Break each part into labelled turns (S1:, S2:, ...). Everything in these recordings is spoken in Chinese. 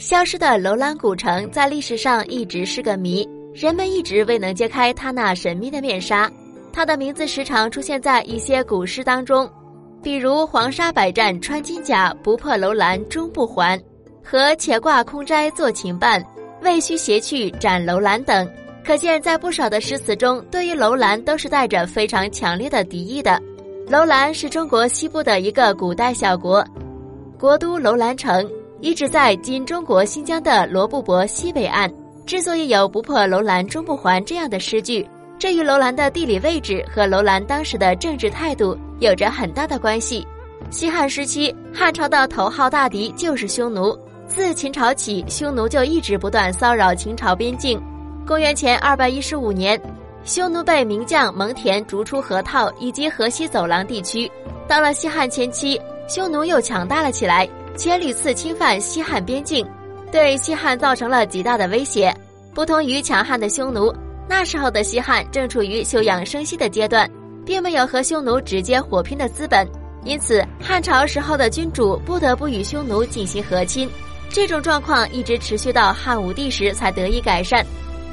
S1: 消失的楼兰古城在历史上一直是个谜，人们一直未能揭开它那神秘的面纱。它的名字时常出现在一些古诗当中，比如“黄沙百战穿金甲，不破楼兰终不还”和“且挂空斋作琴伴，未须携去斩楼兰”等。可见，在不少的诗词中，对于楼兰都是带着非常强烈的敌意的。楼兰是中国西部的一个古代小国，国都楼兰城一直在今中国新疆的罗布泊西北岸。之所以有“不破楼兰终不还”这样的诗句，这与楼兰的地理位置和楼兰当时的政治态度有着很大的关系。西汉时期，汉朝的头号大敌就是匈奴。自秦朝起，匈奴就一直不断骚扰秦朝边境。公元前二百一十五年。匈奴被名将蒙恬逐出河套以及河西走廊地区。到了西汉前期，匈奴又强大了起来，且屡次侵犯西汉边境，对西汉造成了极大的威胁。不同于强悍的匈奴，那时候的西汉正处于休养生息的阶段，并没有和匈奴直接火拼的资本，因此汉朝时候的君主不得不与匈奴进行和亲。这种状况一直持续到汉武帝时才得以改善。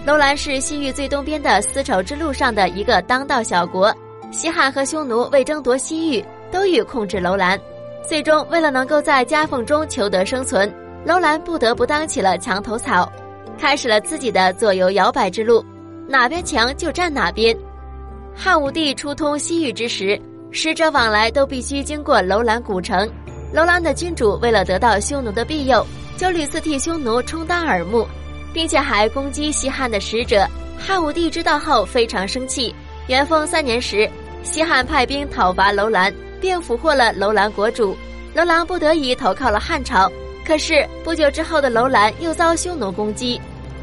S1: 楼兰是西域最东边的丝绸之路上的一个当道小国，西汉和匈奴为争夺西域，都欲控制楼兰。最终，为了能够在夹缝中求得生存，楼兰不得不当起了墙头草，开始了自己的左右摇摆之路，哪边强就站哪边。汉武帝初通西域之时，使者往来都必须经过楼兰古城。楼兰的君主为了得到匈奴的庇佑，就屡次替匈奴充当耳目。并且还攻击西汉的使者，汉武帝知道后非常生气。元丰三年时，西汉派兵讨伐楼兰，并俘获了楼兰国主。楼兰不得已投靠了汉朝。可是不久之后的楼兰又遭匈奴攻击，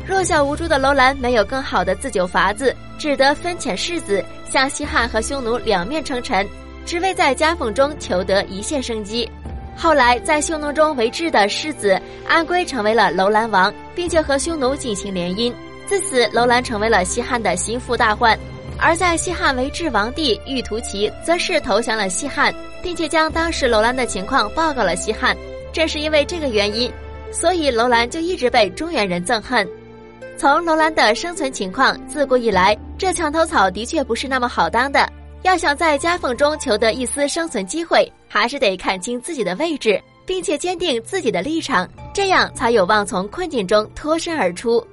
S1: 弱小无助的楼兰没有更好的自救法子，只得分遣世子向西汉和匈奴两面称臣，只为在夹缝中求得一线生机。后来，在匈奴中为质的世子安归成为了楼兰王，并且和匈奴进行联姻。自此，楼兰成为了西汉的心腹大患。而在西汉为质王帝玉图齐，则是投降了西汉，并且将当时楼兰的情况报告了西汉。正是因为这个原因，所以楼兰就一直被中原人憎恨。从楼兰的生存情况，自古以来，这墙头草的确不是那么好当的。要想在夹缝中求得一丝生存机会，还是得看清自己的位置，并且坚定自己的立场，这样才有望从困境中脱身而出。